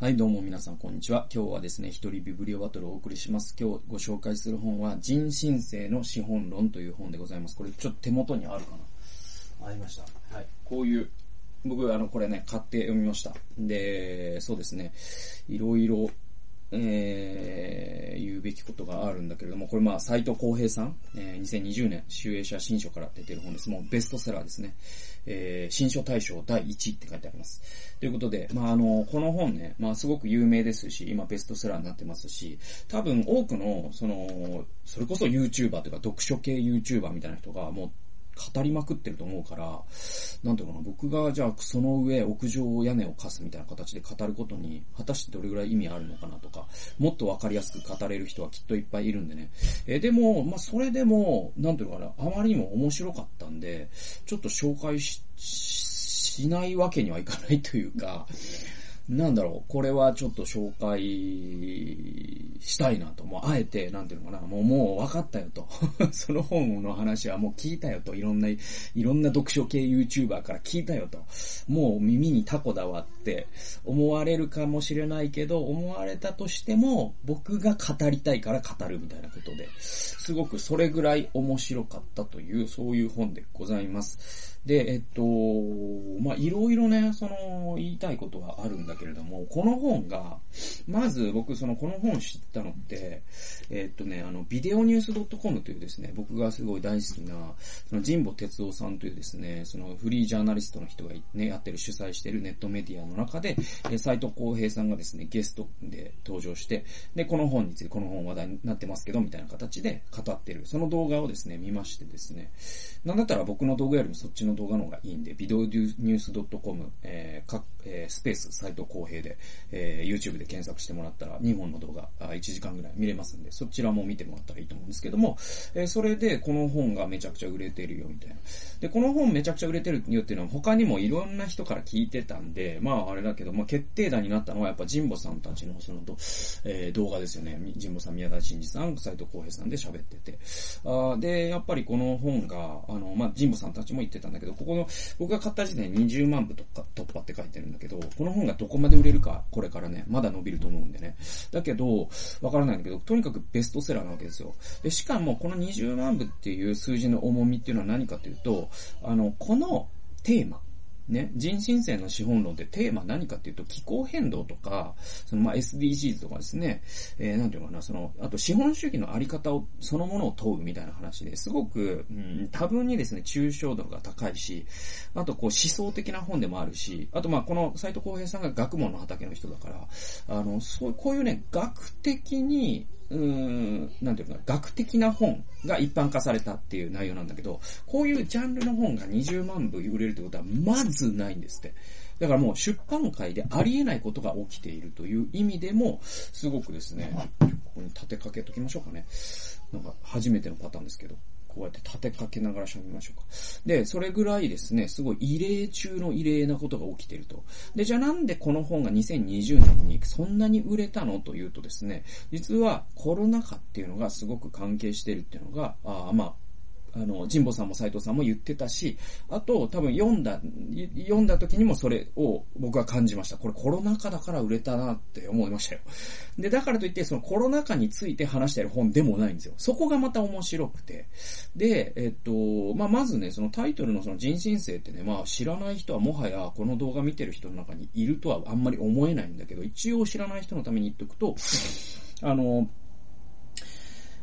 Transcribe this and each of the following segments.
はい、どうも皆さん、こんにちは。今日はですね、一人ビブリオバトルをお送りします。今日ご紹介する本は、人新世の資本論という本でございます。これちょっと手元にあるかな？ありました。はい。こういう、僕、あの、これね、買って読みました。で、そうですね、いろいろ、えー、言うべきことがあるんだけれども、これまあ、斎藤浩平さん、えー、2020年、集英社新書から出てる本です。もうベストセラーですね。えー、新書大賞第1位って書いてあります。ということで、まあ、あの、この本ね、まあ、すごく有名ですし、今ベストセラーになってますし、多分多くの、その、それこそ YouTuber というか読書系 YouTuber みたいな人が、もう、語りまくってると思うから、なんていうかな、僕がじゃあその上屋上屋根を貸すみたいな形で語ることに、果たしてどれぐらい意味あるのかなとか、もっとわかりやすく語れる人はきっといっぱいいるんでね。えでも、まあ、それでも、なんていうかな、あまりにも面白かったんで、ちょっと紹介し、しないわけにはいかないというか、なんだろう、これはちょっと紹介したいなと。もうあえて、なんていうのかな、もうもう分かったよと。その本の話はもう聞いたよと。いろんな、いろんな読書系 YouTuber から聞いたよと。もう耳にタコだわって思われるかもしれないけど、思われたとしても、僕が語りたいから語るみたいなことで、すごくそれぐらい面白かったという、そういう本でございます。で、えっと、まあ、いろいろね、その、言いたいことはあるんだけれども、この本が、まず僕、その、この本知ったのって、えっとね、あの、ビデオニュース .com というですね、僕がすごい大好きな、その、神保哲夫さんというですね、その、フリージャーナリストの人がね、やってる、主催してるネットメディアの中で、え斎藤浩平さんがですね、ゲストで登場して、で、この本について、この本話題になってますけど、みたいな形で語ってる、その動画をですね、見ましてですね、なんだったら僕の動画よりもそっちの動画の方がいいんで、ビデオニュース .com、えー、えー、スペース、斎藤公平で、えー、YouTube で検索してもらったら、2本の動画、あ1時間ぐらい見れますんで、そちらも見てもらったらいいと思うんですけども、えー、それで、この本がめちゃくちゃ売れてるよ、みたいな。で、この本めちゃくちゃ売れてるよっていうのは、他にもいろんな人から聞いてたんで、まあ、あれだけど、まあ、決定打になったのは、やっぱ、神保さんたちの、その、えー、動画ですよね。神保さん、宮田真司さん、斎藤公平さんで喋ってて。あで、やっぱりこの本が、あの、まあ、神保さんたちも言ってたんだけど、ここの、僕が買った時点で20万部とか突破って書いてるんでだけど、この本がどこまで売れるか、これからね、まだ伸びると思うんでね。だけど、わからないんだけど、とにかくベストセラーなわけですよ。で、しかもこの20万部っていう数字の重みっていうのは何かというと、あの、このテーマ、ね、人新世の資本論ってテーマ何かっていうと気候変動とか、そのまあ SDGs とかですね、えー、なんていうのかな、その、あと資本主義のあり方を、そのものを問うみたいな話ですごく、うん、多分にですね、抽象度が高いし、あとこう思想的な本でもあるし、あとまあこの斎藤浩平さんが学問の畑の人だから、あの、そう、こういうね、学的に、うーん、なんていうか、学的な本が一般化されたっていう内容なんだけど、こういうジャンルの本が20万部売れるってことはまずないんですって。だからもう出版界でありえないことが起きているという意味でも、すごくですね、ここに立てかけときましょうかね。なんか初めてのパターンですけど。こうやって立てかけながら喋りましょうか。で、それぐらいですね、すごい異例中の異例なことが起きてると。で、じゃあなんでこの本が2020年にそんなに売れたのというとですね、実はコロナ禍っていうのがすごく関係してるっていうのが、あまあ、あの、神保さんも斎藤さんも言ってたし、あと、多分読んだ、読んだ時にもそれを僕は感じました。これコロナ禍だから売れたなって思いましたよ。で、だからといって、そのコロナ禍について話してる本でもないんですよ。そこがまた面白くて。で、えっと、まあ、まずね、そのタイトルのその人申請ってね、まあ、知らない人はもはやこの動画見てる人の中にいるとはあんまり思えないんだけど、一応知らない人のために言っておくと、あの、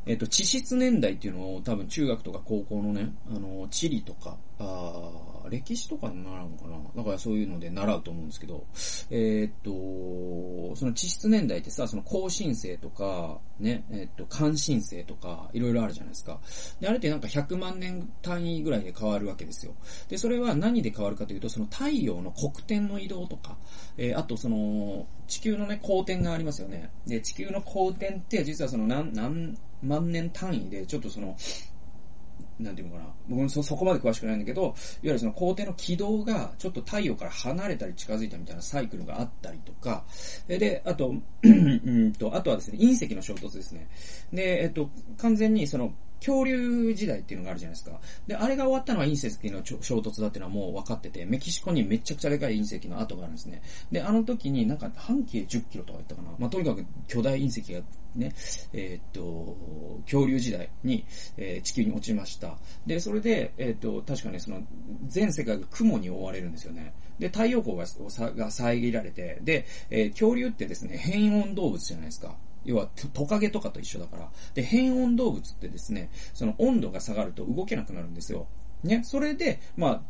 えっ、と、地質年代っていうのを多分中学とか高校のね、あの、地理とか、あ歴史とかに習うのかなだからそういうので習うと思うんですけど、えー、っと、その地質年代ってさ、その更新星とか、ね、え、っと、関心星とか、いろいろあるじゃないですか。で、あれってなんか100万年単位ぐらいで変わるわけですよ。で、それは何で変わるかというと、その太陽の黒点の移動とか、えー、あとその、地球のね、公転がありますよね。で、地球の公転って実はその何、何万年単位で、ちょっとその、なんていうのかな。僕もそ、そこまで詳しくないんだけど、いわゆるその皇帝の軌道がちょっと太陽から離れたり近づいたみたいなサイクルがあったりとか、で、あと、うんと、あとはですね、隕石の衝突ですね。で、えっと、完全にその、恐竜時代っていうのがあるじゃないですか。で、あれが終わったのは隕石の衝突だっていうのはもう分かってて、メキシコにめちゃくちゃでかい隕石の跡があるんですね。で、あの時になんか半径10キロとか言ったかな。まあ、とにかく巨大隕石がね、えー、っと、恐竜時代に、えー、地球に落ちました。で、それで、えー、っと、確かね、その、全世界が雲に覆われるんですよね。で、太陽光がが遮られて、で、え恐竜ってですね、変温動物じゃないですか。要はトカゲとかと一緒だから。で、変温動物ってですね、その温度が下がると動けなくなるんですよ。ね、それで、まあ、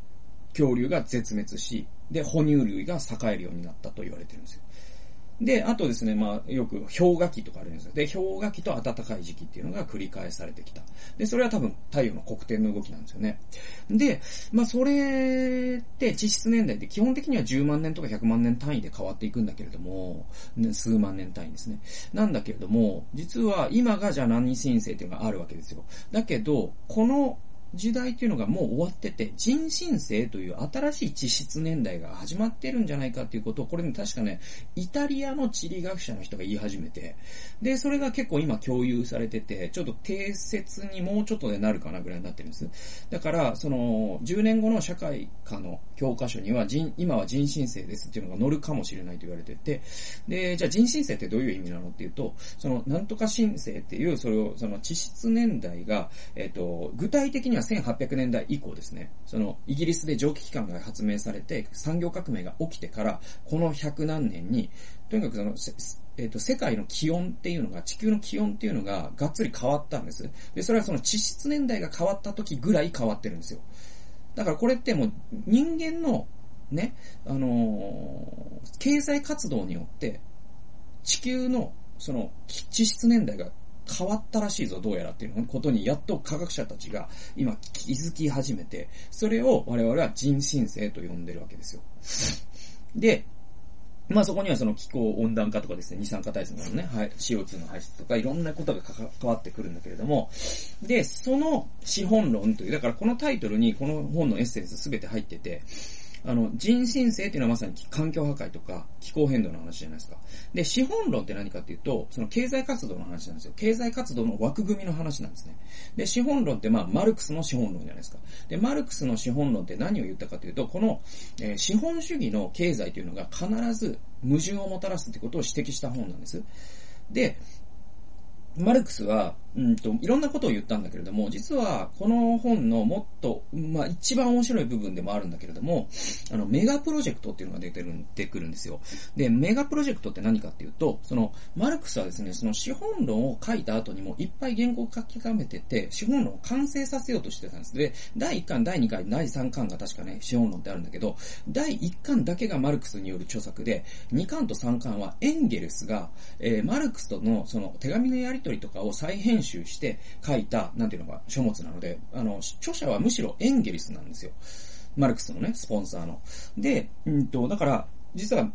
恐竜が絶滅し、で、哺乳類が栄えるようになったと言われてるんですよ。で、あとですね、まあ、よく氷河期とかあるんですよ。で、氷河期と暖かい時期っていうのが繰り返されてきた。で、それは多分太陽の黒点の動きなんですよね。で、まあ、それって地質年代で基本的には10万年とか100万年単位で変わっていくんだけれども、数万年単位ですね。なんだけれども、実は今がじゃあ何申請っていうのがあるわけですよ。だけど、この時代っていうのがもう終わってて、人新世という新しい地質年代が始まってるんじゃないかっていうことを、これね、確かね、イタリアの地理学者の人が言い始めて、で、それが結構今共有されてて、ちょっと定説にもうちょっとでなるかなぐらいになってるんです。だから、その、10年後の社会科の教科書には、人、今は人新世ですっていうのが載るかもしれないと言われてて、で、じゃあ人新世ってどういう意味なのっていうと、その、なんとか新世っていう、それを、その地質年代が、えっ、と、具体的にはは1800年代以降ですね、そのイギリスで蒸気機関が発明されて産業革命が起きてから、この100何年に、とにかくその、えっ、と、世界の気温っていうのが、地球の気温っていうのががっつり変わったんです。で、それはその地質年代が変わった時ぐらい変わってるんですよ。だからこれってもう人間のね、あのー、経済活動によって、地球のその地質年代が変わったらしいぞ、どうやらっていうことに、やっと科学者たちが今気づき始めて、それを我々は人新世と呼んでるわけですよ。で、まあそこにはその気候温暖化とかですね、二酸化炭素のね、はい、CO2 の排出とかいろんなことが関わってくるんだけれども、で、その資本論という、だからこのタイトルにこの本のエッセンスすべて入ってて、あの、人新世っていうのはまさに環境破壊とか気候変動の話じゃないですか。で、資本論って何かっていうと、その経済活動の話なんですよ。経済活動の枠組みの話なんですね。で、資本論ってまあ、マルクスの資本論じゃないですか。で、マルクスの資本論って何を言ったかというと、この、えー、資本主義の経済というのが必ず矛盾をもたらすってことを指摘した本なんです。で、マルクスは、うんと、いろんなことを言ったんだけれども、実は、この本のもっと、まあ、一番面白い部分でもあるんだけれども、あの、メガプロジェクトっていうのが出てる、出てくるんですよ。で、メガプロジェクトって何かっていうと、その、マルクスはですね、その資本論を書いた後にもいっぱい言語を書き溜めてて、資本論を完成させようとしてたんです。で、第1巻、第2巻、第3巻が確かね、資本論ってあるんだけど、第1巻だけがマルクスによる著作で、2巻と3巻はエンゲルスが、えー、マルクスとのその手紙のやり取りとかを再編編集して書いた、なんていうのか、書物なので、あの、著者はむしろエンゲリスなんですよ。マルクスのね、スポンサーの。で、うんと、だから、実は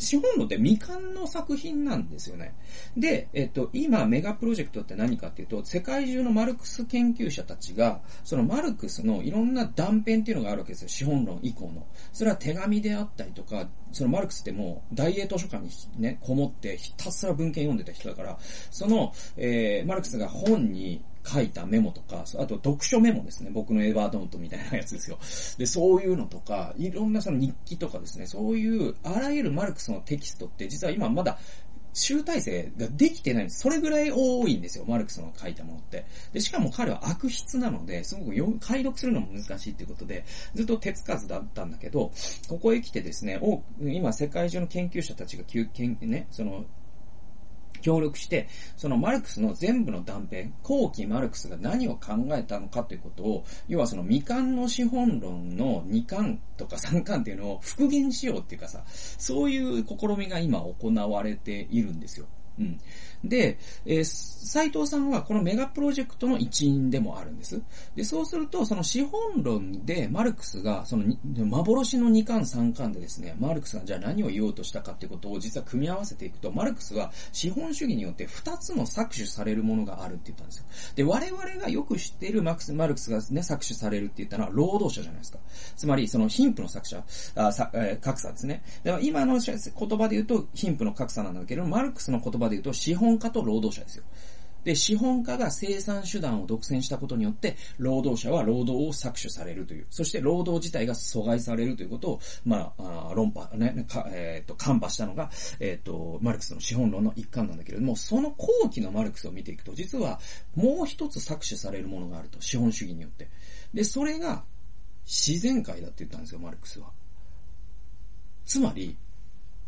資本論って未完の作品なんですよね。で、えっと、今、メガプロジェクトって何かっていうと、世界中のマルクス研究者たちが、そのマルクスのいろんな断片っていうのがあるわけですよ。資本論以降の。それは手紙であったりとか、そのマルクスってもう大英図書館にね、こもってひたすら文献読んでた人だから、その、えー、マルクスが本に書いたメモとか、あと読書メモですね。僕のエヴァードントみたいなやつですよ。で、そういうのとか、いろんなその日記とかですね、そういうあらゆるマルクスのテキストって実は今まだ集大成ができてないんです。それぐらい多いんですよ、マルクスの書いたものって。で、しかも彼は悪筆なので、すごく読解読するのも難しいっていうことで、ずっと手つかずだったんだけど、ここへ来てですね、今世界中の研究者たちが、ね、その、協力して、そのマルクスの全部の断片、後期マルクスが何を考えたのかということを、要はその未完の資本論の2巻とか3巻っていうのを復元しようっていうかさ、そういう試みが今行われているんですよ。うん。で、えー、斉藤さんはこのメガプロジェクトの一員でもあるんです。で、そうすると、その資本論でマルクスが、その幻の2巻3巻でですね、マルクスがじゃあ何を言おうとしたかっていうことを実は組み合わせていくと、マルクスは資本主義によって2つの搾取されるものがあるって言ったんですよ。で、我々がよく知っているマクスマルクスがね、搾取されるって言ったのは労働者じゃないですか。つまり、その貧富の搾取、あさえー、格差ですね。で今の言葉で言うと貧富の格差なんだけど、マルクスの言葉でで言うと資本家と労働者ですよ。で、資本家が生産手段を独占したことによって、労働者は労働を搾取されるという、そして労働自体が阻害されるということを、まあ、あ論破、ね、か、えっ、ー、と、看破したのが、えっ、ー、と、マルクスの資本論の一環なんだけれども、その後期のマルクスを見ていくと、実はもう一つ搾取されるものがあると、資本主義によって。で、それが自然界だって言ったんですよ、マルクスは。つまり、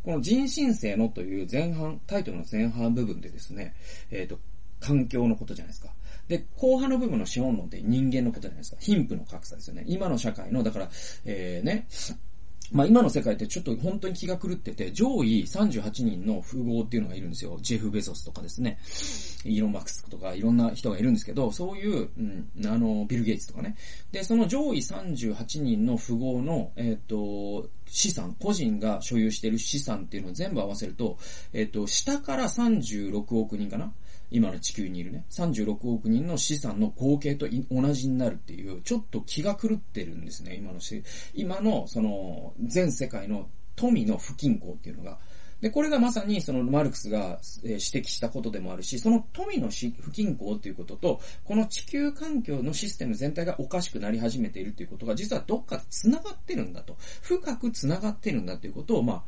この人申請のという前半、タイトルの前半部分でですね、えっ、ー、と、環境のことじゃないですか。で、後半の部分の資本論って人間のことじゃないですか。貧富の格差ですよね。今の社会の、だから、えー、ね、まあ今の世界ってちょっと本当に気が狂ってて、上位38人の富豪っていうのがいるんですよ。ジェフ・ベゾスとかですね。イーロン・マックスとかいろんな人がいるんですけど、そういう、うん、あの、ビル・ゲイツとかね。で、その上位38人の富豪の、えっ、ー、と、資産、個人が所有している資産っていうのを全部合わせると、えっ、ー、と、下から36億人かな今の地球にいるね、36億人の資産の合計と同じになるっていう、ちょっと気が狂ってるんですね、今のし、今の、その、全世界の富の不均衡っていうのが。で、これがまさにそのマルクスが指摘したことでもあるし、その富の不均衡っていうことと、この地球環境のシステム全体がおかしくなり始めているっていうことが、実はどっかで繋がってるんだと。深く繋がってるんだっていうことを、まあ、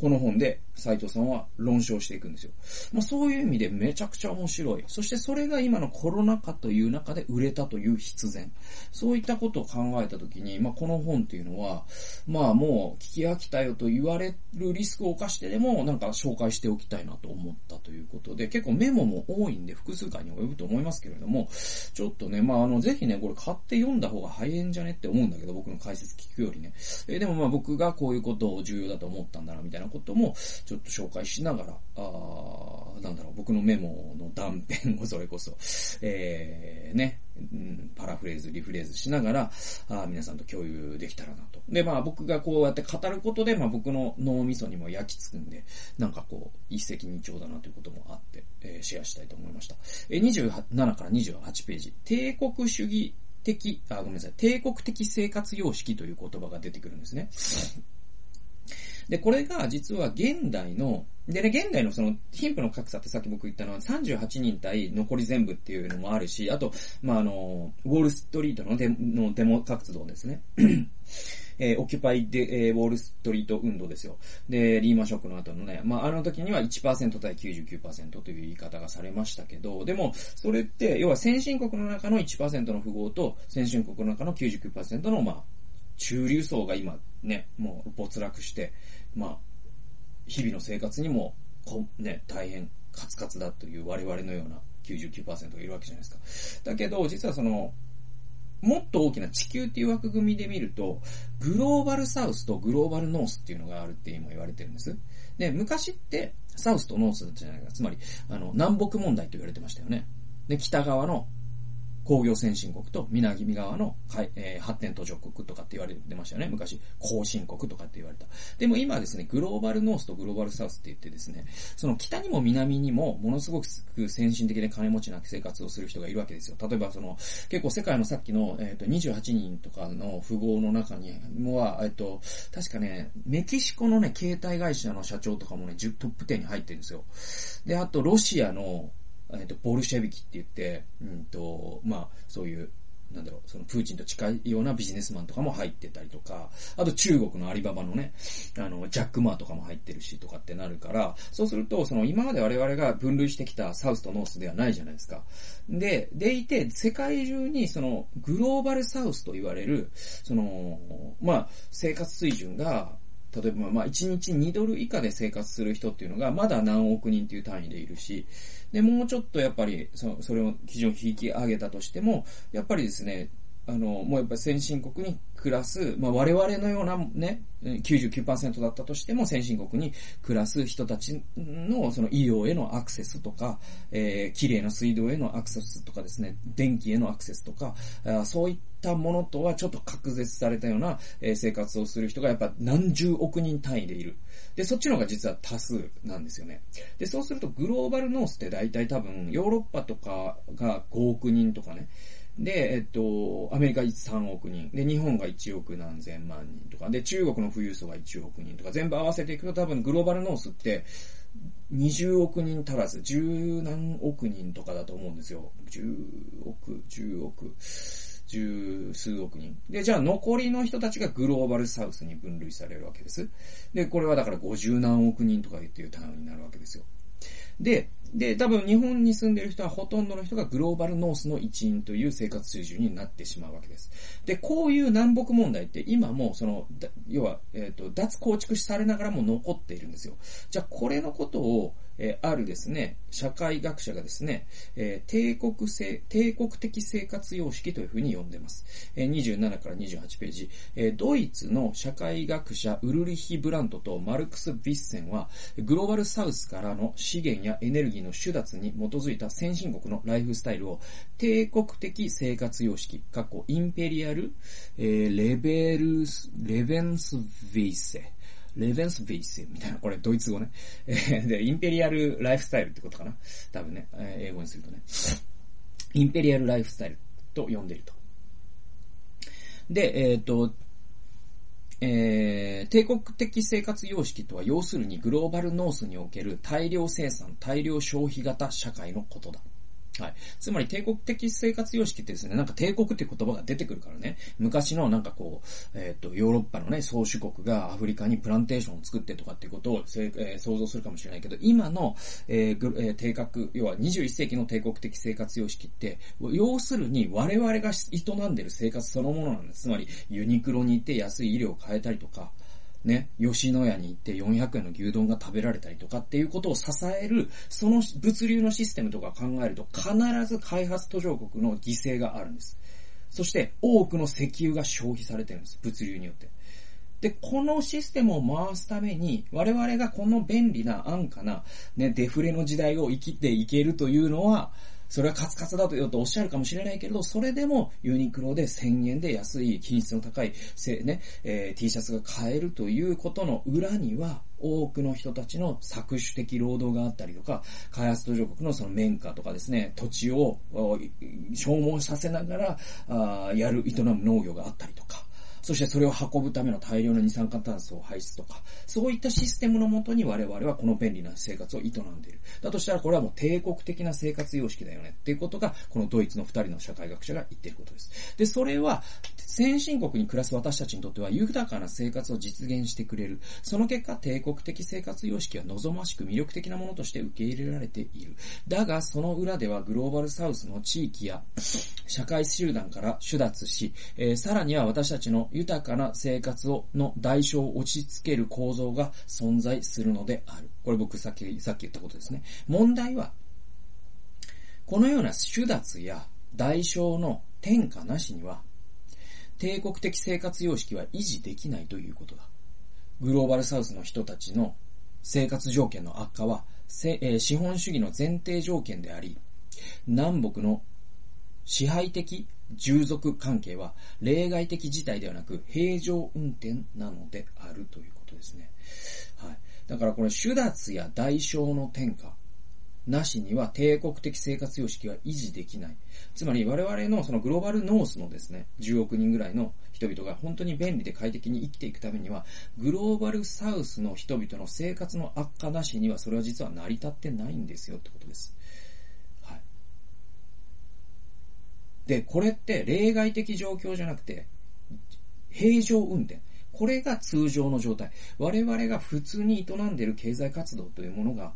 この本で斉藤さんは論証していくんですよ。まあ、そういう意味でめちゃくちゃ面白い。そしてそれが今のコロナ禍という中で売れたという必然。そういったことを考えたときに、まあ、この本っていうのは、まあもう聞き飽きたよと言われるリスクを冒してでもなんか紹介しておきたいなと思ったということで、結構メモも多いんで複数回に及ぶと思いますけれども、ちょっとね、まああの、ぜひね、これ買って読んだ方が早いんじゃねって思うんだけど、僕の解説聞くよりね。えでもまあ僕がこういうことを重要だと思ったんだな、みたいなことも、ちょっと紹介しながら、あなんだろう、僕のメモの断片をそれこそ、えー、ね、うん、パラフレーズ、リフレーズしながら、あ皆さんと共有できたらなと。で、まあ僕がこうやって語ることで、まあ僕の脳みそにも焼き付くんで、なんかこう、一石二鳥だなということもあって、えー、シェアしたいと思いました。えー、27から28ページ、帝国主義的、あ、ごめんなさい、帝国的生活様式という言葉が出てくるんですね。で、これが実は現代の、でね、現代のその貧富の格差ってさっき僕言ったのは38人対残り全部っていうのもあるし、あと、まあ、あの、ウォールストリートのデのデモ活動ですね。えー、オキュパイで、えー、ウォールストリート運動ですよ。で、リーマンショックの後のね、まあ、あの時には1%対99%という言い方がされましたけど、でも、それって、要は先進国の中の1%の富豪と、先進国の中の99%の、まあ、中流層が今ね、もう没落して、まあ、日々の生活にも、こ、ね、大変カツカツだという我々のような99%がいるわけじゃないですか。だけど、実はその、もっと大きな地球っていう枠組みで見ると、グローバルサウスとグローバルノースっていうのがあるって今言われてるんです。で、昔って、サウスとノースじゃないか。つまり、あの、南北問題と言われてましたよね。で、北側の工業先進国と南側の、えー、発展途上国とかって言われてましたよね。昔、後進国とかって言われた。でも今ですね、グローバルノースとグローバルサウスって言ってですね、その北にも南にもものすごく先進的で金持ちな生活をする人がいるわけですよ。例えばその、結構世界のさっきの、えっ、ー、と、28人とかの富豪の中には、えっ、ー、と、確かね、メキシコのね、携帯会社の社長とかもね、トップ10に入ってるんですよ。で、あと、ロシアの、えっ、と、ボルシェビキって言って、うんと、まあ、そういう、なんだろう、そのプーチンと近いようなビジネスマンとかも入ってたりとか、あと中国のアリババのね、あの、ジャック・マーとかも入ってるしとかってなるから、そうすると、その今まで我々が分類してきたサウスとノースではないじゃないですか。で、でいて、世界中にそのグローバルサウスと言われる、その、まあ、生活水準が、例えば、まあ、1日2ドル以下で生活する人っていうのが、まだ何億人っていう単位でいるし、で、もうちょっとやっぱり、そそれを基準を引き上げたとしても、やっぱりですね、あの、もうやっぱり先進国に暮らす、まあ我々のようなね、99%だったとしても先進国に暮らす人たちのその医療へのアクセスとか、えー、綺麗な水道へのアクセスとかですね、電気へのアクセスとか、あそういったものとはちょっと隔絶されたような、え、生活をする人がやっぱ何十億人単位でいる。で、そっちの方が実は多数なんですよね。で、そうするとグローバルノースって大体多分ヨーロッパとかが5億人とかね、で、えっと、アメリカ3億人。で、日本が1億何千万人とか。で、中国の富裕層が1億人とか。全部合わせていくと多分グローバルノースって、20億人足らず、十何億人とかだと思うんですよ。10億、10億、十数億人。で、じゃあ残りの人たちがグローバルサウスに分類されるわけです。で、これはだから50何億人とかっていう単位になるわけですよ。で、で、多分日本に住んでる人はほとんどの人がグローバルノースの一員という生活水準になってしまうわけです。で、こういう南北問題って今もその、要は、えっ、ー、と、脱構築されながらも残っているんですよ。じゃあこれのことを、えー、あるですね、社会学者がですね、えー、帝国性、帝国的生活様式というふうに呼んでます。えー、27から28ページ、えー、ドイツの社会学者ウルリヒ・ブラントとマルクス・ビッセンは、グローバルサウスからの資源やエネルギーの手脱に基づいた先進国のライフスタイルを帝国的生活様式、過去インペリアル、えー、レベルス、レベンス・ヴィーセ、レベンスベイスみたいな、これドイツ語ね。えー、で、インペリアルライフスタイルってことかな。多分ね、えー、英語にするとね。インペリアルライフスタイルと呼んでいると。で、えっ、ー、と、えー、帝国的生活様式とは要するにグローバルノースにおける大量生産、大量消費型社会のことだ。はい。つまり帝国的生活様式ってですね、なんか帝国って言葉が出てくるからね、昔のなんかこう、えっ、ー、と、ヨーロッパのね、宗主国がアフリカにプランテーションを作ってとかっていうことを、えー、想像するかもしれないけど、今の、えーえー、帝国、要は21世紀の帝国的生活様式って、要するに我々が営んでる生活そのものなんです。つまり、ユニクロに行って安い医療を変えたりとか、ね、吉野家に行って400円の牛丼が食べられたりとかっていうことを支える、その物流のシステムとか考えると必ず開発途上国の犠牲があるんです。そして多くの石油が消費されてるんです。物流によって。で、このシステムを回すために、我々がこの便利な安価な、ね、デフレの時代を生きていけるというのは、それはカツカツだとおっしゃるかもしれないけれど、それでもユニクロで1000円で安い品質の高い、ね、えー、T シャツが買えるということの裏には、多くの人たちの搾取的労働があったりとか、開発途上国のその綿花とかですね、土地を消耗させながら、あやる、営む農業があったりとか、そしてそれを運ぶための大量の二酸化炭素を排出とか、そういったシステムのもとに我々はこの便利な生活を営んでいる。だとしたらこれはもう帝国的な生活様式だよねっていうことが、このドイツの二人の社会学者が言っていることです。で、それは、先進国に暮らす私たちにとっては豊かな生活を実現してくれる。その結果、帝国的生活様式は望ましく魅力的なものとして受け入れられている。だが、その裏ではグローバルサウスの地域や社会集団から手脱し、えー、さらには私たちの豊かな生活を、の代償を落ち着ける構造が存在するのである。これ僕さっき、さっき言ったことですね。問題は、このような手脱や代償の転嫁なしには、帝国的生活様式は維持できないということだ。グローバルサウスの人たちの生活条件の悪化は、え、資本主義の前提条件であり、南北の支配的従属関係は例外的事態ではなく平常運転なのであるということですね。はい。だからこれ、手脱や代償の転嫁なしには帝国的生活様式は維持できない。つまり我々のそのグローバルノースのですね、10億人ぐらいの人々が本当に便利で快適に生きていくためには、グローバルサウスの人々の生活の悪化なしにはそれは実は成り立ってないんですよってことです。で、これって例外的状況じゃなくて、平常運転。これが通常の状態。我々が普通に営んでいる経済活動というものが、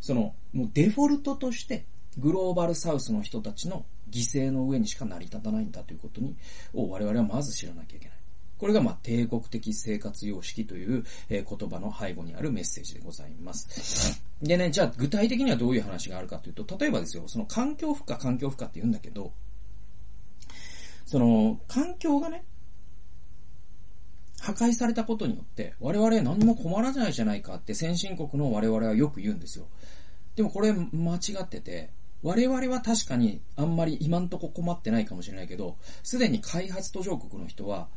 その、もうデフォルトとして、グローバルサウスの人たちの犠牲の上にしか成り立たないんだということに、を我々はまず知らなきゃいけない。これが、まあ、帝国的生活様式という、え、言葉の背後にあるメッセージでございます。でね、じゃあ具体的にはどういう話があるかというと、例えばですよ、その環境負荷、環境負荷って言うんだけど、その、環境がね、破壊されたことによって、我々何も困らないじゃないかって先進国の我々はよく言うんですよ。でもこれ間違ってて、我々は確かにあんまり今んとこ困ってないかもしれないけど、すでに開発途上国の人は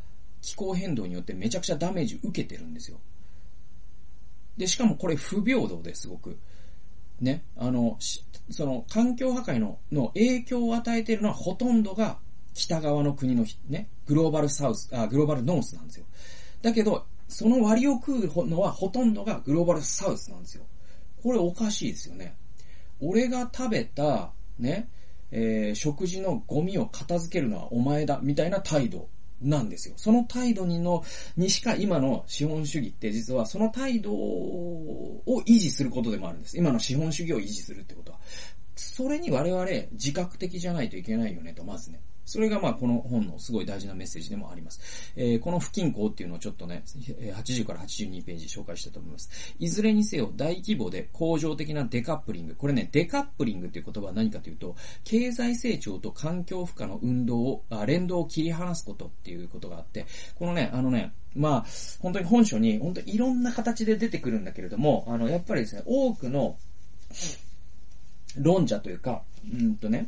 気候変動によってめちゃくちゃダメージ受けてるんですよ。で、しかもこれ不平等ですごく。ね、あの、その環境破壊のの影響を与えているのはほとんどが北側の国のね、グローバルサウス、あ、グローバルノースなんですよ。だけど、その割を食うのはほとんどがグローバルサウスなんですよ。これおかしいですよね。俺が食べた、ね、えー、食事のゴミを片付けるのはお前だ、みたいな態度なんですよ。その態度にの、にしか今の資本主義って実はその態度を維持することでもあるんです。今の資本主義を維持するってことは。それに我々自覚的じゃないといけないよねと、まずね。それがまあこの本のすごい大事なメッセージでもあります。えー、この不均衡っていうのをちょっとね、80から82ページ紹介したと思います。いずれにせよ大規模で恒常的なデカップリング。これね、デカップリングっていう言葉は何かというと、経済成長と環境負荷の運動を、あ連動を切り離すことっていうことがあって、このね、あのね、まあ、本当に本書に、本当にいろんな形で出てくるんだけれども、あの、やっぱりですね、多くの論者というか、うんとね、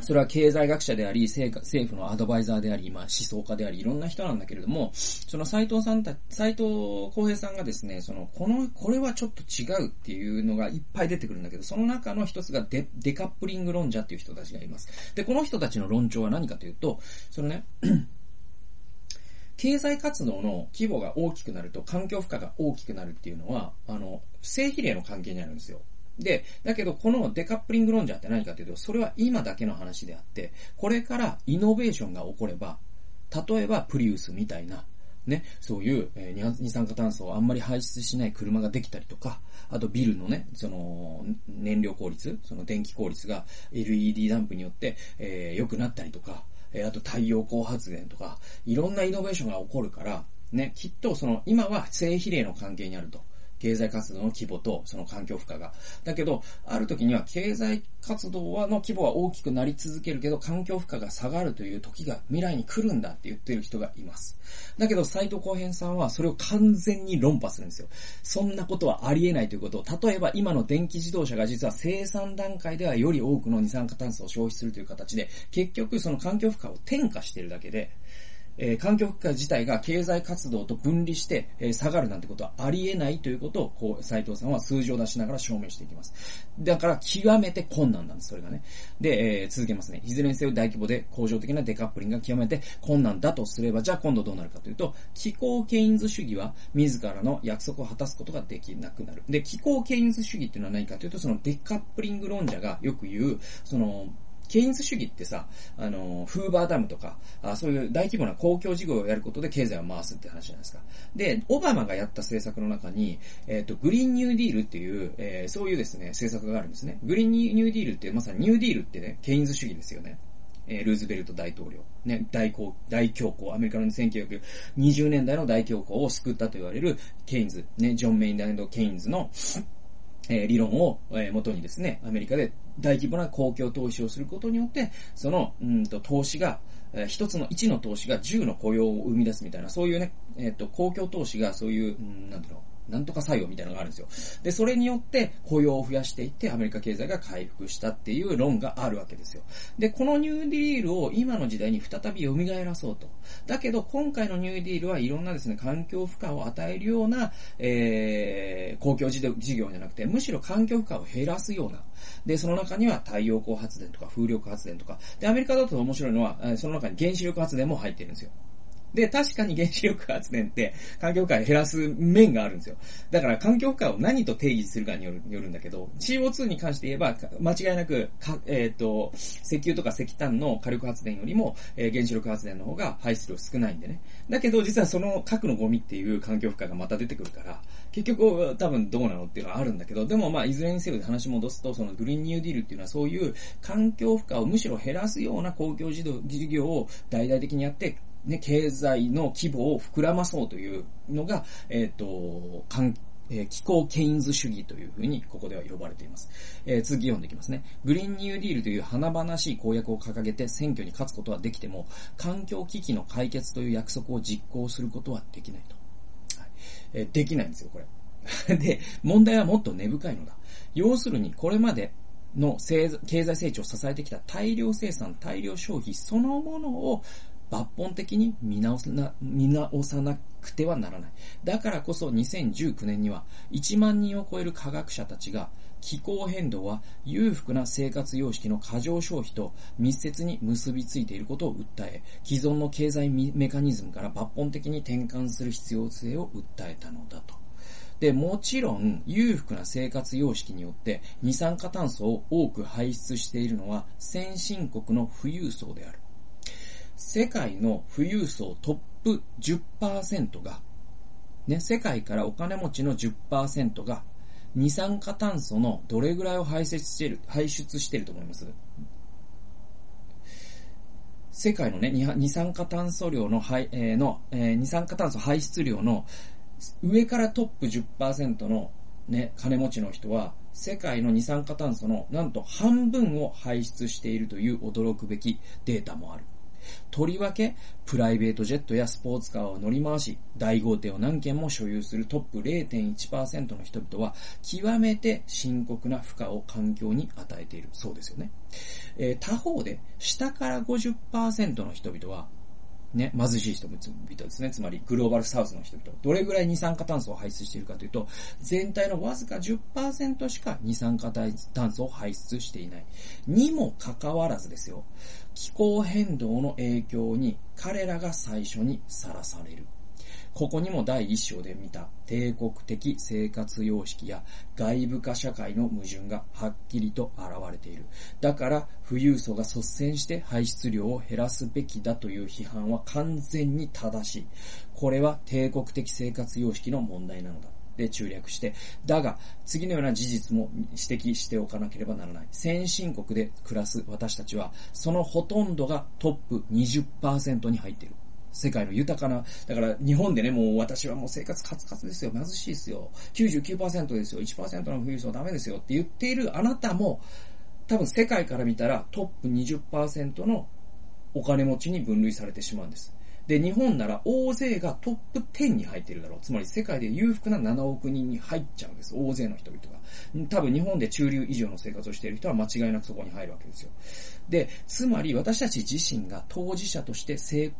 それは経済学者であり、政府のアドバイザーであり、まあ思想家であり、いろんな人なんだけれども、その斎藤さんた、斎藤浩平さんがですね、その、この、これはちょっと違うっていうのがいっぱい出てくるんだけど、その中の一つがデデカップリング論者っていう人たちがいます。で、この人たちの論調は何かというと、そのね、経済活動の規模が大きくなると環境負荷が大きくなるっていうのは、あの、正比例の関係にあるんですよ。で、だけどこのデカップリング論者って何かというと、それは今だけの話であって、これからイノベーションが起これば、例えばプリウスみたいな、ね、そういう、え、二酸化炭素をあんまり排出しない車ができたりとか、あとビルのね、その、燃料効率、その電気効率が LED ランプによって、えー、良くなったりとか、え、あと太陽光発電とか、いろんなイノベーションが起こるから、ね、きっとその、今は正比例の関係にあると。経済活動の規模とその環境負荷が。だけど、ある時には経済活動はの規模は大きくなり続けるけど、環境負荷が下がるという時が未来に来るんだって言ってる人がいます。だけど、斎藤浩平さんはそれを完全に論破するんですよ。そんなことはありえないということを、例えば今の電気自動車が実は生産段階ではより多くの二酸化炭素を消費するという形で、結局その環境負荷を転嫁してるだけで、えー、環境負荷自体が経済活動と分離して、えー、下がるなんてことはありえないということを、こう、斉藤さんは数字を出しながら証明していきます。だから、極めて困難なんです、それがね。で、えー、続けますね。いずれにせよ大規模で恒常的なデカップリングが極めて困難だとすれば、じゃあ今度どうなるかというと、気候ケインズ主義は自らの約束を果たすことができなくなる。で、気候ケインズ主義っていうのは何かというと、そのデカップリング論者がよく言う、その、ケインズ主義ってさ、あの、フーバーダムとか、あそういう大規模な公共事業をやることで経済を回すって話じゃないですか。で、オバマがやった政策の中に、えっ、ー、と、グリーンニューディールっていう、えー、そういうですね、政策があるんですね。グリーンニューディールってまさにニューディールってね、ケインズ主義ですよね。え、ルーズベルト大統領。ね、大恐、大恐慌、アメリカの1920年代の大恐慌を救ったと言われるケインズ、ね、ジョン・メイナード・ケインズの、え、理論を、え、元にですね、アメリカで大規模な公共投資をすることによって、その、うんと、投資が、え、一つの、一の投資が十の雇用を生み出すみたいな、そういうね、えっ、と、公共投資がそういう、うん、なんだろう、なんとか作用みたいなのがあるんですよ。で、それによって雇用を増やしていってアメリカ経済が回復したっていう論があるわけですよ。で、このニューディールを今の時代に再び蘇らそうと。だけど、今回のニューディールはいろんなですね、環境負荷を与えるような、えー、公共事業じゃなくて、むしろ環境負荷を減らすような。で、その中には太陽光発電とか風力発電とか。で、アメリカだと面白いのは、その中に原子力発電も入ってるんですよ。で、確かに原子力発電って環境負荷を減らす面があるんですよ。だから環境負荷を何と定義するかによるよるんだけど、CO2 に関して言えば、間違いなく、えっ、ー、と、石油とか石炭の火力発電よりも、えー、原子力発電の方が排出量少ないんでね。だけど、実はその核のゴミっていう環境負荷がまた出てくるから、結局多分どうなのっていうのはあるんだけど、でもまあ、いずれにせよ話戻すと、そのグリーンニューディールっていうのはそういう環境負荷をむしろ減らすような公共事業を大々的にやって、ね、経済の規模を膨らまそうというのが、えっ、ー、と、関え、気候ケインズ主義というふうにここでは呼ばれています。えー、続き読んでいきますね。グリーンニューディールという華々しい公約を掲げて選挙に勝つことはできても、環境危機の解決という約束を実行することはできないと。はいえー、できないんですよ、これ。で、問題はもっと根深いのだ。要するに、これまでの経済成長を支えてきた大量生産、大量消費そのものを抜本的に見直さな、見直さなくてはならない。だからこそ2019年には1万人を超える科学者たちが気候変動は裕福な生活様式の過剰消費と密接に結びついていることを訴え、既存の経済メカニズムから抜本的に転換する必要性を訴えたのだと。で、もちろん、裕福な生活様式によって二酸化炭素を多く排出しているのは先進国の富裕層である。世界の富裕層トップ10%が、ね、世界からお金持ちの10%が二酸化炭素のどれぐらいを排出している、排出していると思います？世界のね、二酸化炭素量の、えー、の、えー、二酸化炭素排出量の上からトップ10%のね、金持ちの人は、世界の二酸化炭素のなんと半分を排出しているという驚くべきデータもある。とりわけ、プライベートジェットやスポーツカーを乗り回し、大豪邸を何件も所有するトップ0.1%の人々は、極めて深刻な負荷を環境に与えている。そうですよね。えー、他方で、下から50%の人々は、ね、貧しい人々ですね。つまり、グローバルサウスの人々。どれぐらい二酸化炭素を排出しているかというと、全体のわずか10%しか二酸化炭素を排出していない。にもかかわらずですよ。気候変動の影響に彼らが最初にさらされる。ここにも第一章で見た帝国的生活様式や外部化社会の矛盾がはっきりと現れている。だから富裕層が率先して排出量を減らすべきだという批判は完全に正しい。これは帝国的生活様式の問題なのだ。で中略して、だが、次のような事実も指摘しておかなければならない。先進国で暮らす私たちは、そのほとんどがトップ20%に入っている。世界の豊かな、だから日本でね、もう私はもう生活カツカツですよ、貧しいですよ、99%ですよ、1%の富裕層ダメですよって言っているあなたも、多分世界から見たらトップ20%のお金持ちに分類されてしまうんです。で、日本なら大勢がトップ10に入ってるだろう。つまり世界で裕福な7億人に入っちゃうんです。大勢の人々が。多分日本で中流以上の生活をしている人は間違いなくそこに入るわけですよ。で、つまり私たち自身が当事者として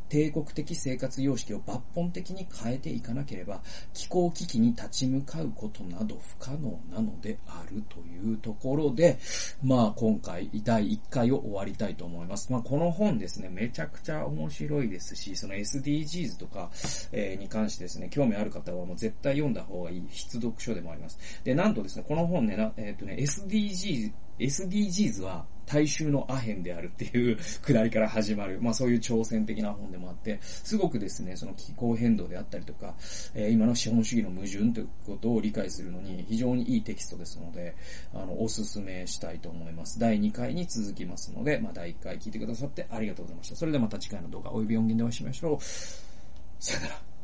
帝国的生活様式を抜本的に変えていかなければ、気候危機に立ち向かうことなど不可能なのであるというところで、まあ今回第1回を終わりたいと思います。まあこの本ですね、めちゃくちゃ面白いですし、その SDGs とか、えー、に関してですね、興味ある方はもう絶対読んだ方がいい必読書でもあります。で、なんとですね、このの本ね、なえっ、ー、とね、SDGs、SDGs は大衆のアヘンであるっていう くだりから始まる、まあそういう挑戦的な本でもあって、すごくですね、その気候変動であったりとか、えー、今の資本主義の矛盾ということを理解するのに非常にいいテキストですので、あの、おすすめしたいと思います。第2回に続きますので、まあ第1回聞いてくださってありがとうございました。それではまた次回の動画及び音源でお会いしましょう。さよなら。